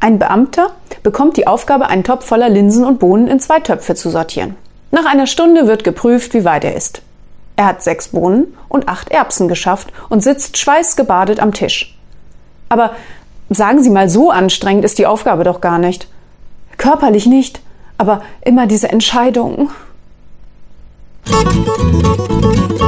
Ein Beamter bekommt die Aufgabe, einen Topf voller Linsen und Bohnen in zwei Töpfe zu sortieren. Nach einer Stunde wird geprüft, wie weit er ist. Er hat sechs Bohnen und acht Erbsen geschafft und sitzt schweißgebadet am Tisch. Aber sagen Sie mal, so anstrengend ist die Aufgabe doch gar nicht. Körperlich nicht, aber immer diese Entscheidung. Musik